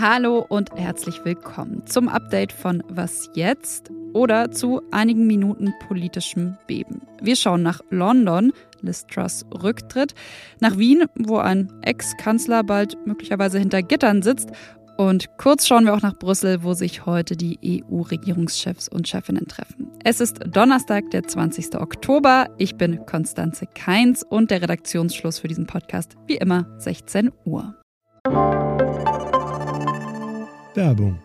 Hallo und herzlich willkommen zum Update von Was jetzt oder zu einigen Minuten politischem Beben. Wir schauen nach London, Liz Rücktritt, nach Wien, wo ein Ex-Kanzler bald möglicherweise hinter Gittern sitzt und kurz schauen wir auch nach Brüssel, wo sich heute die EU-Regierungschefs und Chefinnen treffen. Es ist Donnerstag, der 20. Oktober. Ich bin Konstanze Keins und der Redaktionsschluss für diesen Podcast wie immer 16 Uhr. Werbung.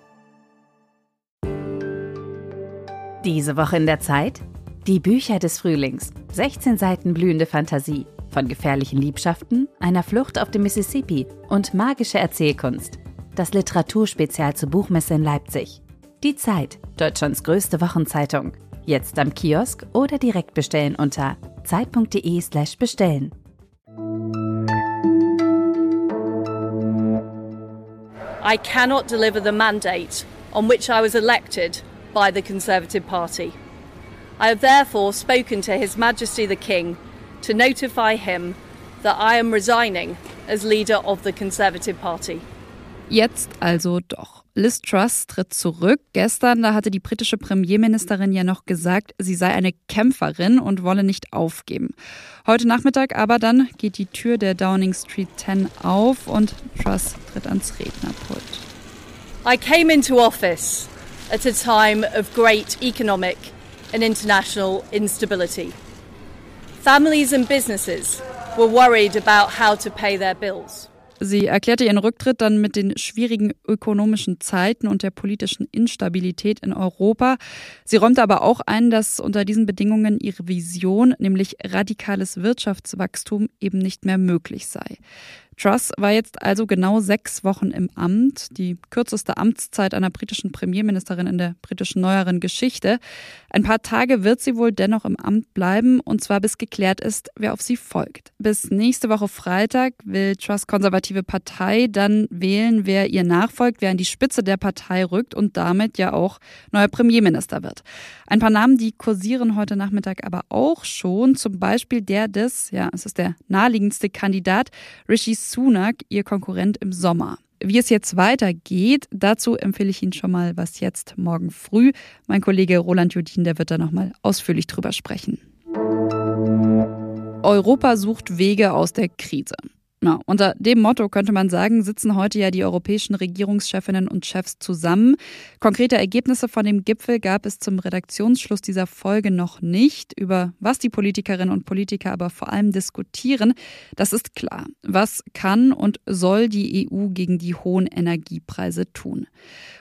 Diese Woche in der Zeit? Die Bücher des Frühlings. 16 Seiten blühende Fantasie. Von gefährlichen Liebschaften, einer Flucht auf dem Mississippi und magische Erzählkunst. Das Literaturspezial zur Buchmesse in Leipzig. Die Zeit, Deutschlands größte Wochenzeitung. Jetzt am Kiosk oder direkt bestellen unter zeit.de/slash bestellen. I cannot deliver the mandate on which I was elected by the Conservative Party. I have therefore spoken to His Majesty the King to notify him that I am resigning as leader of the Conservative Party. Jetzt also doch. Liz Truss tritt zurück. Gestern, da hatte die britische Premierministerin ja noch gesagt, sie sei eine Kämpferin und wolle nicht aufgeben. Heute Nachmittag aber dann geht die Tür der Downing Street 10 auf und Truss tritt ans Rednerpult. I came into office at a time of great economic and international instability. Families and businesses were worried about how to pay their bills. Sie erklärte ihren Rücktritt dann mit den schwierigen ökonomischen Zeiten und der politischen Instabilität in Europa. Sie räumte aber auch ein, dass unter diesen Bedingungen ihre Vision, nämlich radikales Wirtschaftswachstum, eben nicht mehr möglich sei. Truss war jetzt also genau sechs Wochen im Amt, die kürzeste Amtszeit einer britischen Premierministerin in der britischen neueren Geschichte. Ein paar Tage wird sie wohl dennoch im Amt bleiben, und zwar bis geklärt ist, wer auf sie folgt. Bis nächste Woche Freitag will Truss konservative Partei dann wählen, wer ihr nachfolgt, wer an die Spitze der Partei rückt und damit ja auch neuer Premierminister wird. Ein paar Namen, die kursieren heute Nachmittag aber auch schon, zum Beispiel der des, ja, es ist der naheliegendste Kandidat, Rishi Sunak, ihr Konkurrent im Sommer. Wie es jetzt weitergeht, dazu empfehle ich Ihnen schon mal was jetzt morgen früh. Mein Kollege Roland Judin, der wird da nochmal ausführlich drüber sprechen. Europa sucht Wege aus der Krise. Ja, unter dem Motto könnte man sagen, sitzen heute ja die europäischen Regierungschefinnen und Chefs zusammen. Konkrete Ergebnisse von dem Gipfel gab es zum Redaktionsschluss dieser Folge noch nicht. Über was die Politikerinnen und Politiker aber vor allem diskutieren, das ist klar. Was kann und soll die EU gegen die hohen Energiepreise tun?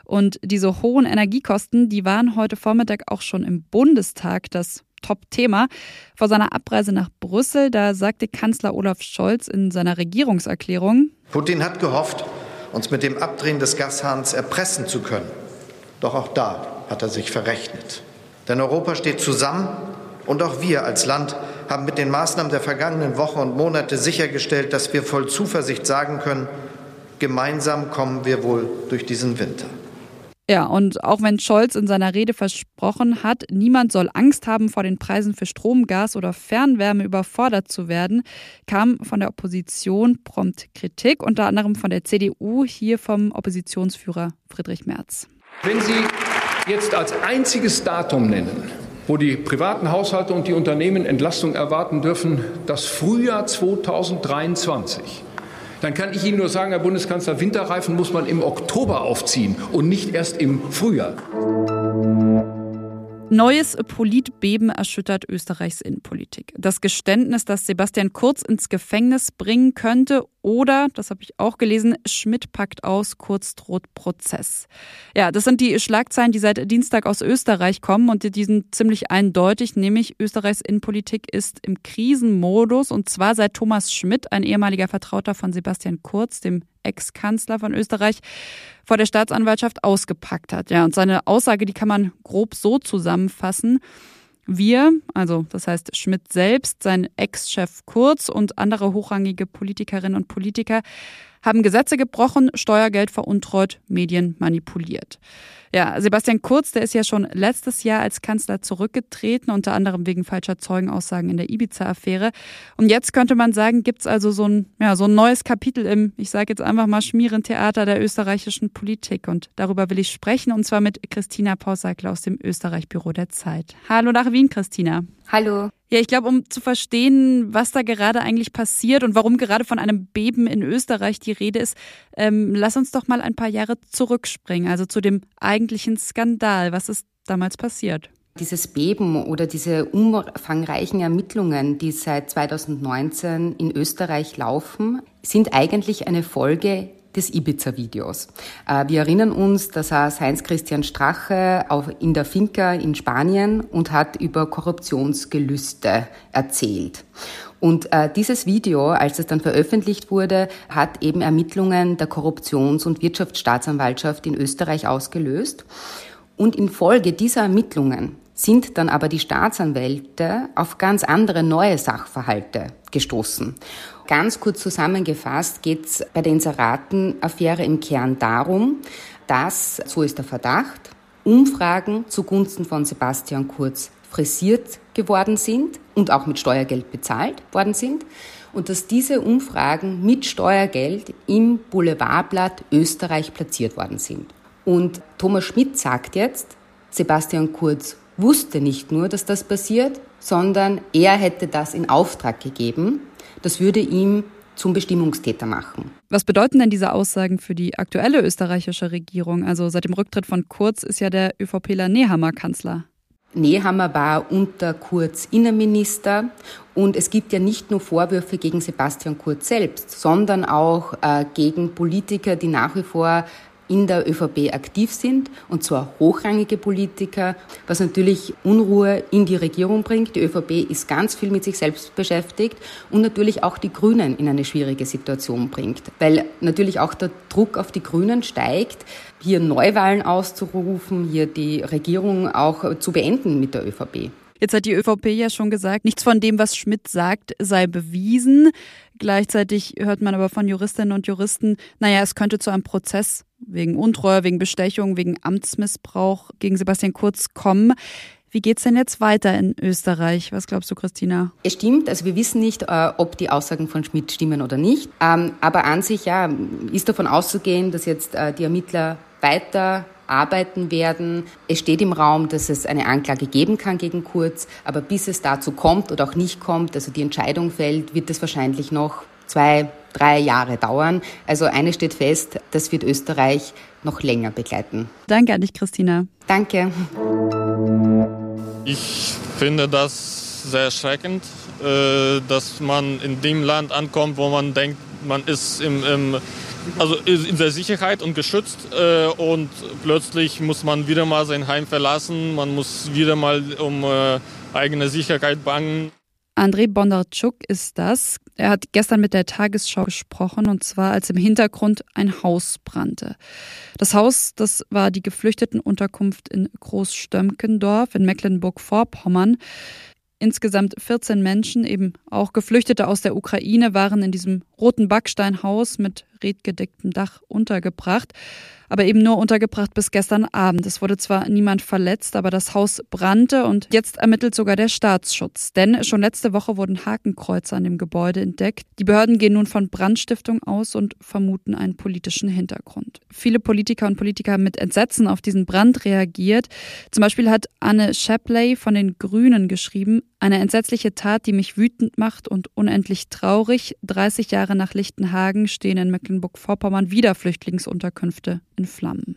Und diese hohen Energiekosten, die waren heute Vormittag auch schon im Bundestag das Top-Thema. Vor seiner Abreise nach Brüssel, da sagte Kanzler Olaf Scholz in seiner Regierungserklärung, Putin hat gehofft, uns mit dem Abdrehen des Gashahns erpressen zu können. Doch auch da hat er sich verrechnet. Denn Europa steht zusammen und auch wir als Land haben mit den Maßnahmen der vergangenen Wochen und Monate sichergestellt, dass wir voll Zuversicht sagen können, gemeinsam kommen wir wohl durch diesen Winter. Ja, und auch wenn Scholz in seiner Rede versprochen hat, niemand soll Angst haben, vor den Preisen für Strom, Gas oder Fernwärme überfordert zu werden, kam von der Opposition prompt Kritik, unter anderem von der CDU, hier vom Oppositionsführer Friedrich Merz. Wenn Sie jetzt als einziges Datum nennen, wo die privaten Haushalte und die Unternehmen Entlastung erwarten dürfen, das Frühjahr 2023, dann kann ich Ihnen nur sagen, Herr Bundeskanzler, Winterreifen muss man im Oktober aufziehen und nicht erst im Frühjahr. Neues Politbeben erschüttert Österreichs Innenpolitik. Das Geständnis, das Sebastian Kurz ins Gefängnis bringen könnte oder, das habe ich auch gelesen, Schmidt packt aus, Kurz droht Prozess. Ja, das sind die Schlagzeilen, die seit Dienstag aus Österreich kommen und die sind ziemlich eindeutig, nämlich Österreichs Innenpolitik ist im Krisenmodus und zwar seit Thomas Schmidt, ein ehemaliger Vertrauter von Sebastian Kurz, dem Ex-Kanzler von Österreich, vor der Staatsanwaltschaft ausgepackt hat. Ja, und seine Aussage, die kann man grob so zusammenfassen. Wir, also das heißt Schmidt selbst, sein Ex-Chef Kurz und andere hochrangige Politikerinnen und Politiker, haben Gesetze gebrochen, Steuergeld veruntreut, Medien manipuliert. Ja, Sebastian Kurz, der ist ja schon letztes Jahr als Kanzler zurückgetreten, unter anderem wegen falscher Zeugenaussagen in der Ibiza-Affäre. Und jetzt könnte man sagen, gibt's also so ein, ja, so ein neues Kapitel im, ich sage jetzt einfach mal, Schmierentheater der österreichischen Politik. Und darüber will ich sprechen, und zwar mit Christina Pausakler aus dem Österreich-Büro der Zeit. Hallo nach Wien, Christina. Hallo. Ja, ich glaube, um zu verstehen, was da gerade eigentlich passiert und warum gerade von einem Beben in Österreich die Rede ist, ähm, lass uns doch mal ein paar Jahre zurückspringen, also zu dem eigentlichen Skandal. Was ist damals passiert? Dieses Beben oder diese umfangreichen Ermittlungen, die seit 2019 in Österreich laufen, sind eigentlich eine Folge des Ibiza-Videos. Äh, wir erinnern uns, da saß Heinz-Christian Strache in der Finca in Spanien und hat über Korruptionsgelüste erzählt. Und äh, dieses Video, als es dann veröffentlicht wurde, hat eben Ermittlungen der Korruptions- und Wirtschaftsstaatsanwaltschaft in Österreich ausgelöst. Und infolge dieser Ermittlungen sind dann aber die Staatsanwälte auf ganz andere neue Sachverhalte gestoßen. Ganz kurz zusammengefasst geht es bei der Inseratenaffäre im Kern darum, dass, so ist der Verdacht, Umfragen zugunsten von Sebastian Kurz frisiert geworden sind und auch mit Steuergeld bezahlt worden sind und dass diese Umfragen mit Steuergeld im Boulevardblatt Österreich platziert worden sind. Und Thomas Schmidt sagt jetzt, Sebastian Kurz wusste nicht nur, dass das passiert, sondern er hätte das in Auftrag gegeben. Das würde ihm zum Bestimmungstäter machen. Was bedeuten denn diese Aussagen für die aktuelle österreichische Regierung? Also seit dem Rücktritt von Kurz ist ja der ÖVPler Nehammer Kanzler. Nehammer war unter Kurz Innenminister und es gibt ja nicht nur Vorwürfe gegen Sebastian Kurz selbst, sondern auch äh, gegen Politiker, die nach wie vor in der ÖVP aktiv sind, und zwar hochrangige Politiker, was natürlich Unruhe in die Regierung bringt. Die ÖVP ist ganz viel mit sich selbst beschäftigt und natürlich auch die Grünen in eine schwierige Situation bringt, weil natürlich auch der Druck auf die Grünen steigt, hier Neuwahlen auszurufen, hier die Regierung auch zu beenden mit der ÖVP. Jetzt hat die ÖVP ja schon gesagt, nichts von dem, was Schmidt sagt, sei bewiesen. Gleichzeitig hört man aber von Juristinnen und Juristen, naja, es könnte zu einem Prozess wegen Untreue, wegen Bestechung, wegen Amtsmissbrauch gegen Sebastian Kurz kommen. Wie geht's denn jetzt weiter in Österreich? Was glaubst du, Christina? Es stimmt, also wir wissen nicht, äh, ob die Aussagen von Schmidt stimmen oder nicht. Ähm, aber an sich, ja, ist davon auszugehen, dass jetzt äh, die Ermittler weiter arbeiten werden. Es steht im Raum, dass es eine Anklage geben kann gegen Kurz, aber bis es dazu kommt oder auch nicht kommt, also die Entscheidung fällt, wird es wahrscheinlich noch zwei, drei Jahre dauern. Also eines steht fest, das wird Österreich noch länger begleiten. Danke an dich, Christina. Danke. Ich finde das sehr erschreckend, äh, dass man in dem Land ankommt, wo man denkt, man ist im, im also in der Sicherheit und geschützt äh, und plötzlich muss man wieder mal sein Heim verlassen, man muss wieder mal um äh, eigene Sicherheit bangen. Andrei Bondarchuk ist das. Er hat gestern mit der Tagesschau gesprochen und zwar als im Hintergrund ein Haus brannte. Das Haus, das war die Geflüchtetenunterkunft in Großstömkendorf in Mecklenburg-Vorpommern. Insgesamt 14 Menschen, eben auch Geflüchtete aus der Ukraine, waren in diesem roten Backsteinhaus mit redgedecktem Dach untergebracht aber eben nur untergebracht bis gestern Abend. Es wurde zwar niemand verletzt, aber das Haus brannte und jetzt ermittelt sogar der Staatsschutz. Denn schon letzte Woche wurden Hakenkreuze an dem Gebäude entdeckt. Die Behörden gehen nun von Brandstiftung aus und vermuten einen politischen Hintergrund. Viele Politiker und Politiker haben mit Entsetzen auf diesen Brand reagiert. Zum Beispiel hat Anne Shapley von den Grünen geschrieben, eine entsetzliche Tat, die mich wütend macht und unendlich traurig. 30 Jahre nach Lichtenhagen stehen in Mecklenburg-Vorpommern wieder Flüchtlingsunterkünfte in Flammen.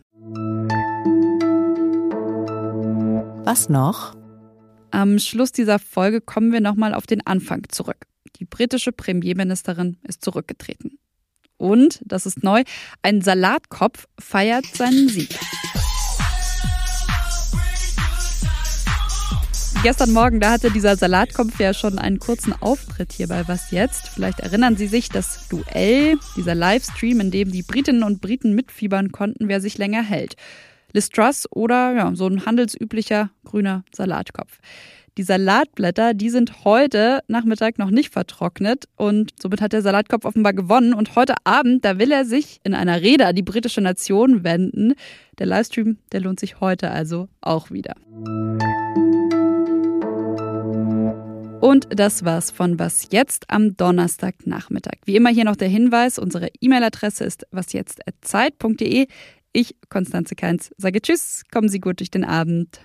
Was noch? Am Schluss dieser Folge kommen wir nochmal auf den Anfang zurück. Die britische Premierministerin ist zurückgetreten. Und, das ist neu, ein Salatkopf feiert seinen Sieg. Gestern Morgen, da hatte dieser Salatkopf ja schon einen kurzen Auftritt hier bei Was Jetzt. Vielleicht erinnern Sie sich, das Duell, dieser Livestream, in dem die Britinnen und Briten mitfiebern konnten, wer sich länger hält. Liz oder ja, so ein handelsüblicher grüner Salatkopf. Die Salatblätter, die sind heute Nachmittag noch nicht vertrocknet und somit hat der Salatkopf offenbar gewonnen. Und heute Abend, da will er sich in einer Rede an die britische Nation wenden. Der Livestream, der lohnt sich heute also auch wieder. Und das war's von Was jetzt am Donnerstagnachmittag. Wie immer hier noch der Hinweis: unsere E-Mail-Adresse ist wasjetzt.zeit.de. Ich, Konstanze Keins, sage Tschüss, kommen Sie gut durch den Abend.